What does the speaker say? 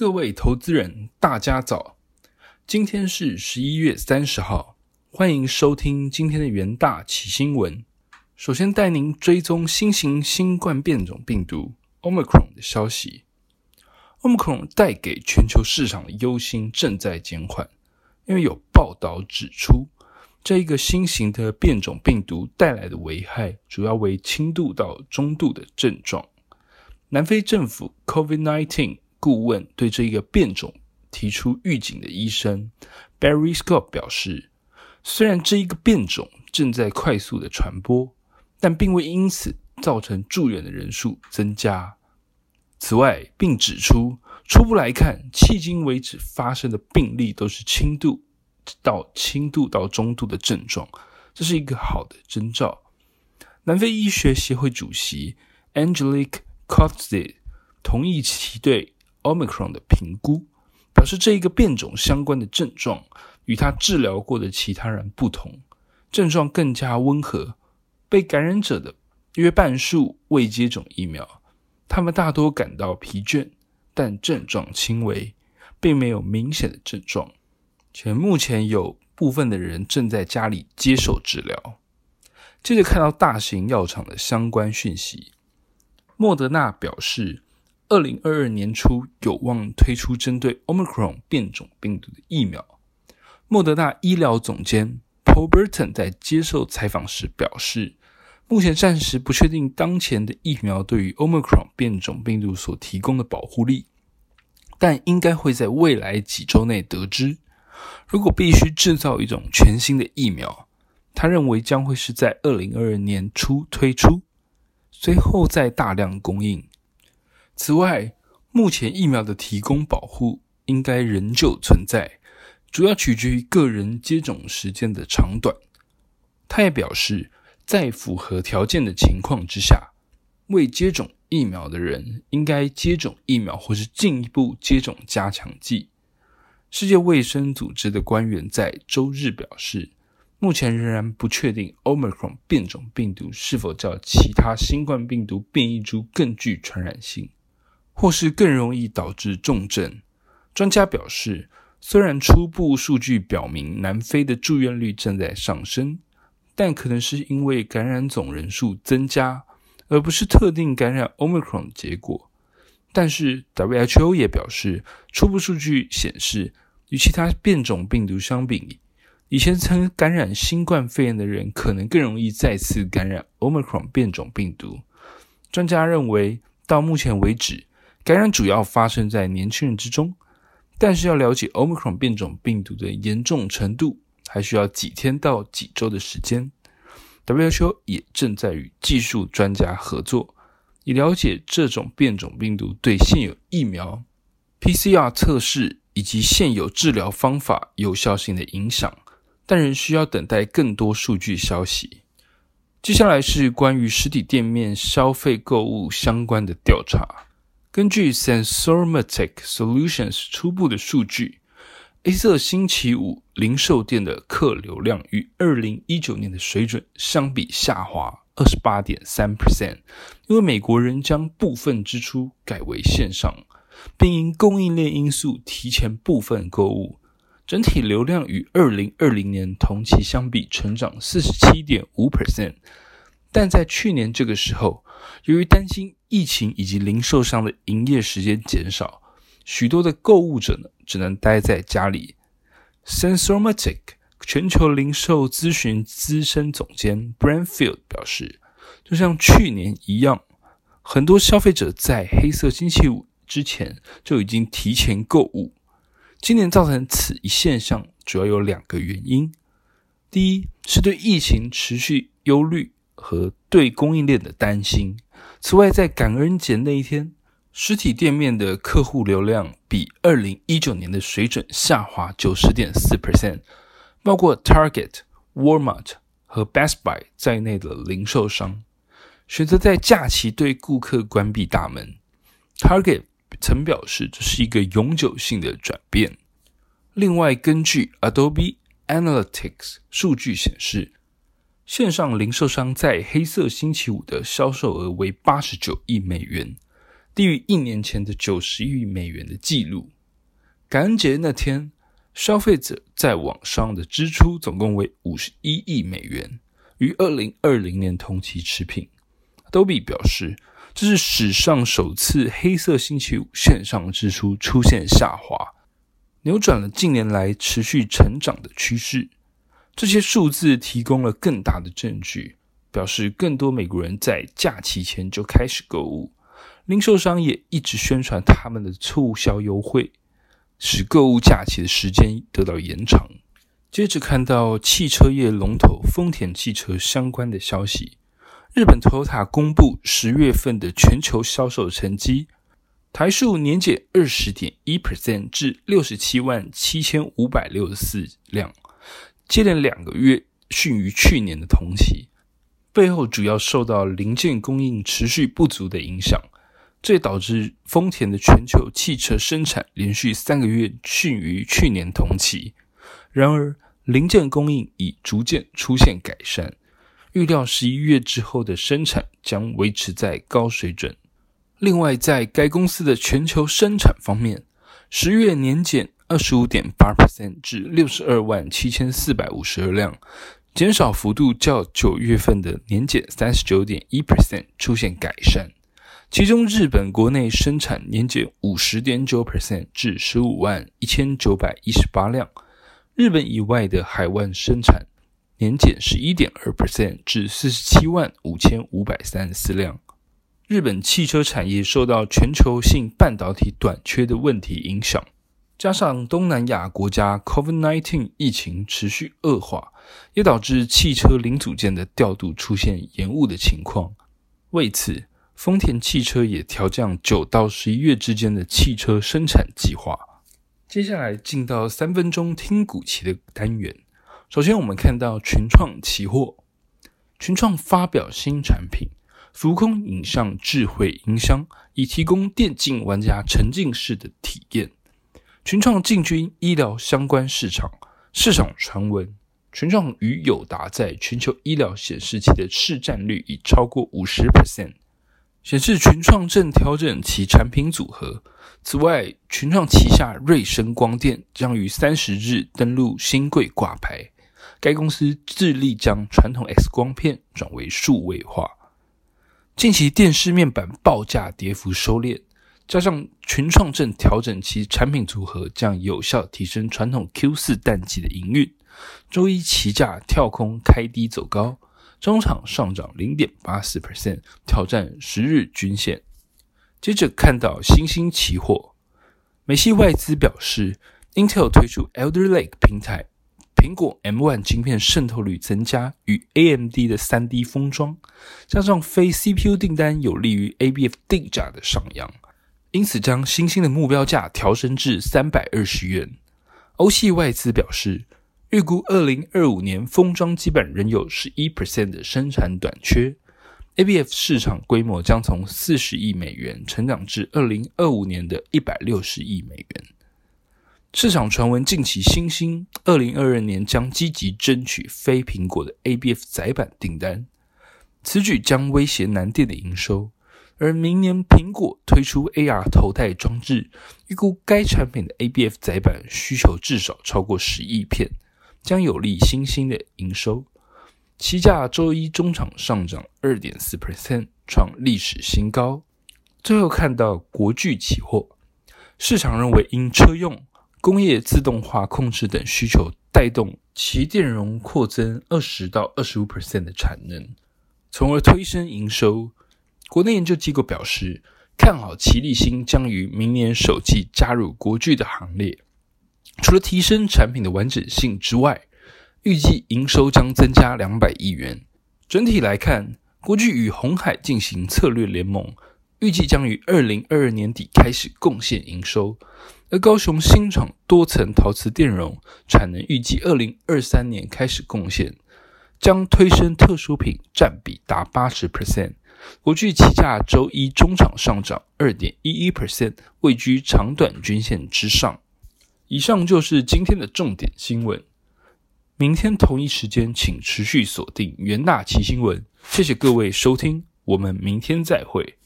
各位投资人，大家早！今天是十一月三十号，欢迎收听今天的元大起新闻。首先带您追踪新型新冠变种病毒 Omicron 的消息。Omicron 带给全球市场的忧心正在减缓，因为有报道指出，这一个新型的变种病毒带来的危害主要为轻度到中度的症状。南非政府 COVID-19 顾问对这一个变种提出预警的医生 Barry Scott 表示，虽然这一个变种正在快速的传播，但并未因此造成住院的人数增加。此外，并指出，初步来看，迄今为止发生的病例都是轻度到轻度到中度的症状，这是一个好的征兆。南非医学协会主席 Angelique c o t z e 同意其对。Omicron 的评估表示，这一个变种相关的症状与他治疗过的其他人不同，症状更加温和。被感染者的约半数未接种疫苗，他们大多感到疲倦，但症状轻微，并没有明显的症状。且目前有部分的人正在家里接受治疗。接着看到大型药厂的相关讯息，莫德纳表示。二零二二年初有望推出针对 Omicron 变种病毒的疫苗。莫德纳医疗总监 Paul Burton 在接受采访时表示，目前暂时不确定当前的疫苗对于 Omicron 变种病毒所提供的保护力，但应该会在未来几周内得知。如果必须制造一种全新的疫苗，他认为将会是在二零二二年初推出，随后再大量供应。此外，目前疫苗的提供保护应该仍旧存在，主要取决于个人接种时间的长短。他也表示，在符合条件的情况之下，未接种疫苗的人应该接种疫苗，或是进一步接种加强剂。世界卫生组织的官员在周日表示，目前仍然不确定 Omicron 变种病毒是否较其他新冠病毒变异株更具传染性。或是更容易导致重症。专家表示，虽然初步数据表明南非的住院率正在上升，但可能是因为感染总人数增加，而不是特定感染 Omicron 的结果。但是 WHO 也表示，初步数据显示，与其他变种病毒相比，以前曾感染新冠肺炎的人可能更容易再次感染 Omicron 变种病毒。专家认为，到目前为止。感染主要发生在年轻人之中，但是要了解 Omicron 变种病毒的严重程度，还需要几天到几周的时间。WHO 也正在与技术专家合作，以了解这种变种病毒对现有疫苗、PCR 测试以及现有治疗方法有效性的影响，但仍需要等待更多数据消息。接下来是关于实体店面消费购物相关的调查。根据 Sensormatic Solutions 初步的数据，黑色星期五零售店的客流量与二零一九年的水准相比下滑二十八点三 percent，因为美国人将部分支出改为线上，并因供应链因素提前部分购物，整体流量与二零二零年同期相比成长四十七点五 percent，但在去年这个时候，由于担心。疫情以及零售商的营业时间减少，许多的购物者呢只能待在家里。Sensormatic 全球零售咨询资深总监 Branfield 表示，就像去年一样，很多消费者在黑色星期五之前就已经提前购物。今年造成此一现象，主要有两个原因：第一是对疫情持续忧虑和对供应链的担心。此外，在感恩节那一天，实体店面的客户流量比二零一九年的水准下滑九十点四 percent。包括 Target、Walmart 和 Best Buy 在内的零售商选择在假期对顾客关闭大门。Target 曾表示这是一个永久性的转变。另外，根据 Adobe Analytics 数据显示。线上零售商在黑色星期五的销售额为八十九亿美元，低于一年前的九十亿美元的纪录。感恩节那天，消费者在网上的支出总共为五十一亿美元，与二零二零年同期持平。Adobe 表示，这是史上首次黑色星期五线上支出出现下滑，扭转了近年来持续成长的趋势。这些数字提供了更大的证据，表示更多美国人在假期前就开始购物。零售商也一直宣传他们的促销优惠，使购物假期的时间得到延长。接着看到汽车业龙头丰田汽车相关的消息。日本 Toyota 公布十月份的全球销售成绩，台数年减二十点一 percent 至六十七万七千五百六十四辆，接连两个月逊于去年的同期。背后主要受到零件供应持续不足的影响，这导致丰田的全球汽车生产连续三个月逊于去年同期。然而，零件供应已逐渐出现改善。预料十一月之后的生产将维持在高水准。另外，在该公司的全球生产方面，十月年减二十五点八 percent 至六十二万七千四百五十二辆，减少幅度较九月份的年减三十九点一 percent 出现改善。其中，日本国内生产年减五十点九 percent 至十五万一千九百一十八辆，日本以外的海外生产。年减十一点二 percent 至四十七万五千五百三十四辆。日本汽车产业受到全球性半导体短缺的问题影响，加上东南亚国家 COVID-19 疫情持续恶化，也导致汽车零组件的调度出现延误的情况。为此，丰田汽车也调降九到十一月之间的汽车生产计划。接下来进到三分钟听股期的单元。首先，我们看到群创期货，群创发表新产品——浮空影像智慧音箱，以提供电竞玩家沉浸式的体验。群创进军医疗相关市场，市场传闻，群创与友达在全球医疗显示器的市占率已超过五十 percent。显示群创正调整其产品组合。此外，群创旗下瑞声光电将于三十日登陆新贵挂牌。该公司致力将传统 X 光片转为数位化。近期电视面板报价跌幅收敛，加上群创正调整其产品组合，将有效提升传统 Q 四淡季的营运。周一期价跳空开低走高。中场上涨零点八四 percent，挑战十日均线。接着看到新兴期货，美系外资表示，Intel 推出 Elder Lake 平台，苹果 M1 晶片渗透率增加，与 AMD 的 3D 封装，加上非 CPU 订单有利于 ABF 定价的上扬，因此将新兴的目标价调升至三百二十元。欧系外资表示。预估二零二五年封装基本仍有十一 percent 的生产短缺，ABF 市场规模将从四十亿美元成长至二零二五年的一百六十亿美元。市场传闻近期新兴二零二二年将积极争取非苹果的 ABF 载板订单，此举将威胁南电的营收。而明年苹果推出 AR 头戴装置，预估该产品的 ABF 载板需求至少超过十亿片。将有利新兴的营收。期价周一中场上涨二点四 percent，创历史新高。最后看到国巨期货，市场认为因车用、工业自动化控制等需求带动其电容扩增二十到二十五 percent 的产能，从而推升营收。国内研究机构表示，看好奇力新将于明年首季加入国巨的行列。除了提升产品的完整性之外，预计营收将增加两百亿元。整体来看，国巨与红海进行策略联盟，预计将于二零二二年底开始贡献营收。而高雄新厂多层陶瓷电容产能预计二零二三年开始贡献，将推升特殊品占比达八十 percent。国际期价周一中场上涨二点一一 percent，位居长短均线之上。以上就是今天的重点新闻。明天同一时间，请持续锁定元大奇新闻。谢谢各位收听，我们明天再会。